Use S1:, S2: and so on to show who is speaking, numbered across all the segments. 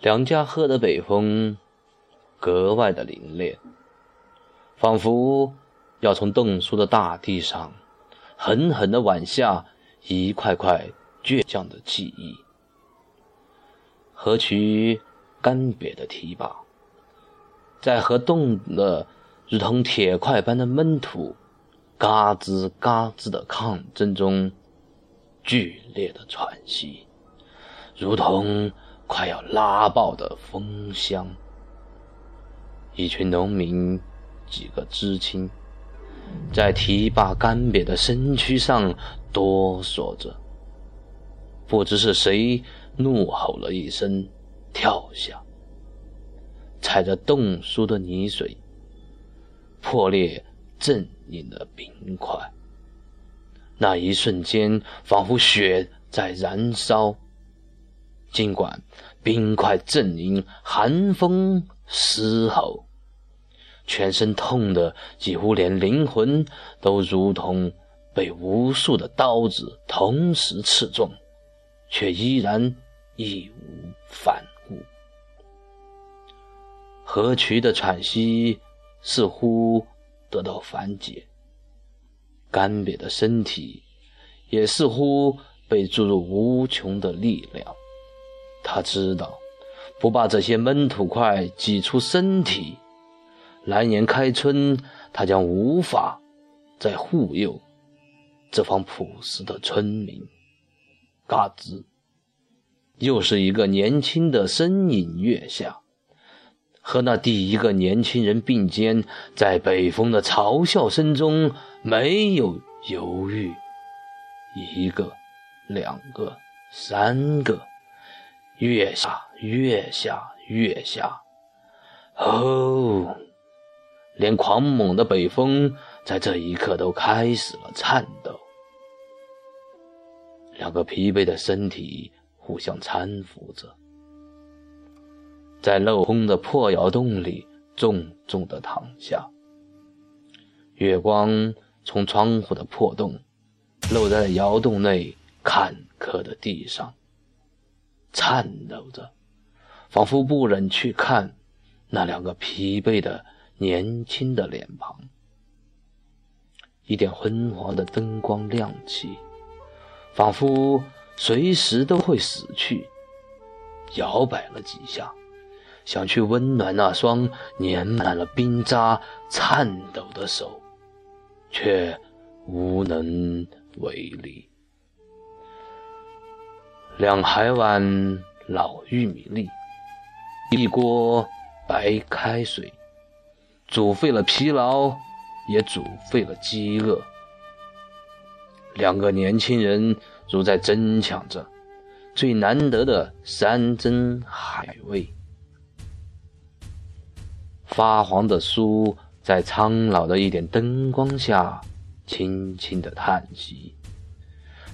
S1: 梁家河的北风格外的凛冽，仿佛要从冻酥的大地上狠狠的挽下一块块倔强的记忆。河渠干瘪的堤坝，在和冻得如同铁块般的闷土嘎吱嘎吱的抗争中，剧烈的喘息，如同。快要拉爆的风箱，一群农民，几个知青，在堤坝干瘪的身躯上哆嗦着。不知是谁怒吼了一声，跳下，踩着冻酥的泥水，破裂阵硬的冰块。那一瞬间，仿佛血在燃烧。尽管冰块阵营，寒风嘶吼，全身痛得几乎连灵魂都如同被无数的刀子同时刺中，却依然义无反顾。河渠的喘息似乎得到缓解，干瘪的身体也似乎被注入无穷的力量。他知道，不把这些闷土块挤出身体，来年开春，他将无法再护佑这方朴实的村民。嘎吱，又是一个年轻的身影跃下，和那第一个年轻人并肩，在北风的嘲笑声中没有犹豫。一个，两个，三个。越下，越下，越下，哦！连狂猛的北风在这一刻都开始了颤抖。两个疲惫的身体互相搀扶着，在镂空的破窑洞里重重的躺下。月光从窗户的破洞漏在了窑洞内坎坷的地上。颤抖着，仿佛不忍去看那两个疲惫的年轻的脸庞。一点昏黄的灯光亮起，仿佛随时都会死去。摇摆了几下，想去温暖那双粘满了冰渣、颤抖的手，却无能为力。两海碗老玉米粒，一锅白开水，煮沸了疲劳，也煮沸了饥饿。两个年轻人如在争抢着最难得的山珍海味。发黄的书在苍老的一点灯光下，轻轻的叹息。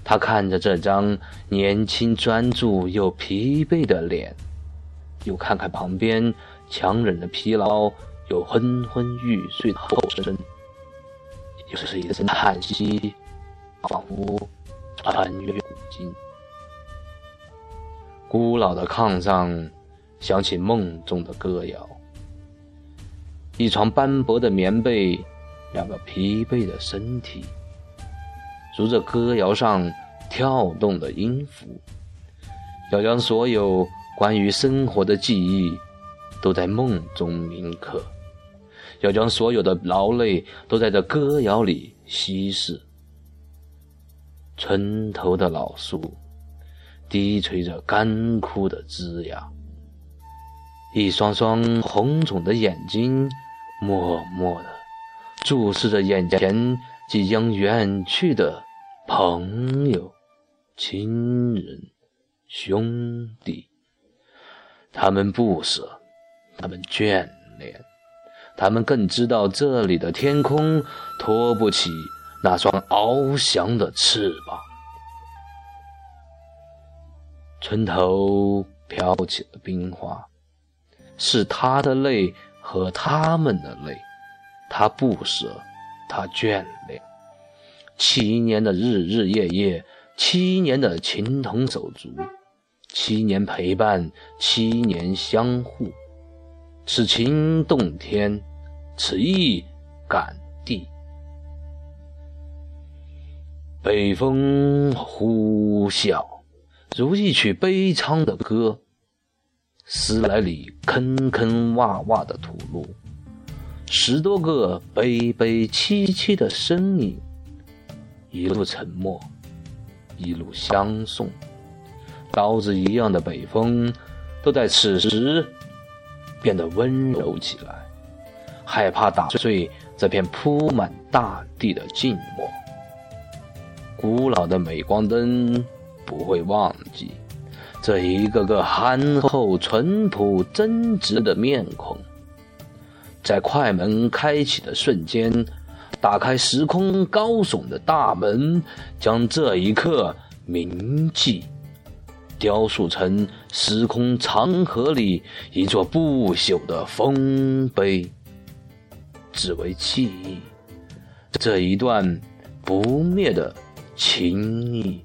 S1: 他看着这张年轻、专注又疲惫的脸，又看看旁边强忍着疲劳又昏昏欲睡的后生，又是一声叹息，仿佛穿越古今。古老的炕上响起梦中的歌谣，一床斑驳的棉被，两个疲惫的身体。如这歌谣上跳动的音符，要将所有关于生活的记忆都在梦中铭刻，要将所有的劳累都在这歌谣里稀释。村头的老树低垂着干枯的枝桠，一双双红肿的眼睛默默地注视着眼前即将远去的。朋友、亲人、兄弟，他们不舍，他们眷恋，他们更知道这里的天空托不起那双翱翔的翅膀。村头飘起了冰花，是他的泪和他们的泪，他不舍，他眷恋。七年的日日夜夜，七年的情同手足，七年陪伴，七年相护，此情动天，此意感地。北风呼啸，如一曲悲怆的歌。十来里坑坑洼洼的土路，十多个悲悲戚戚的身影，一路沉默，一路相送。刀子一样的北风，都在此时变得温柔起来，害怕打碎这片铺满大地的静默。古老的镁光灯不会忘记。这一个个憨厚、淳朴、真挚的面孔，在快门开启的瞬间，打开时空高耸的大门，将这一刻铭记，雕塑成时空长河里一座不朽的丰碑，只为记忆这一段不灭的情谊。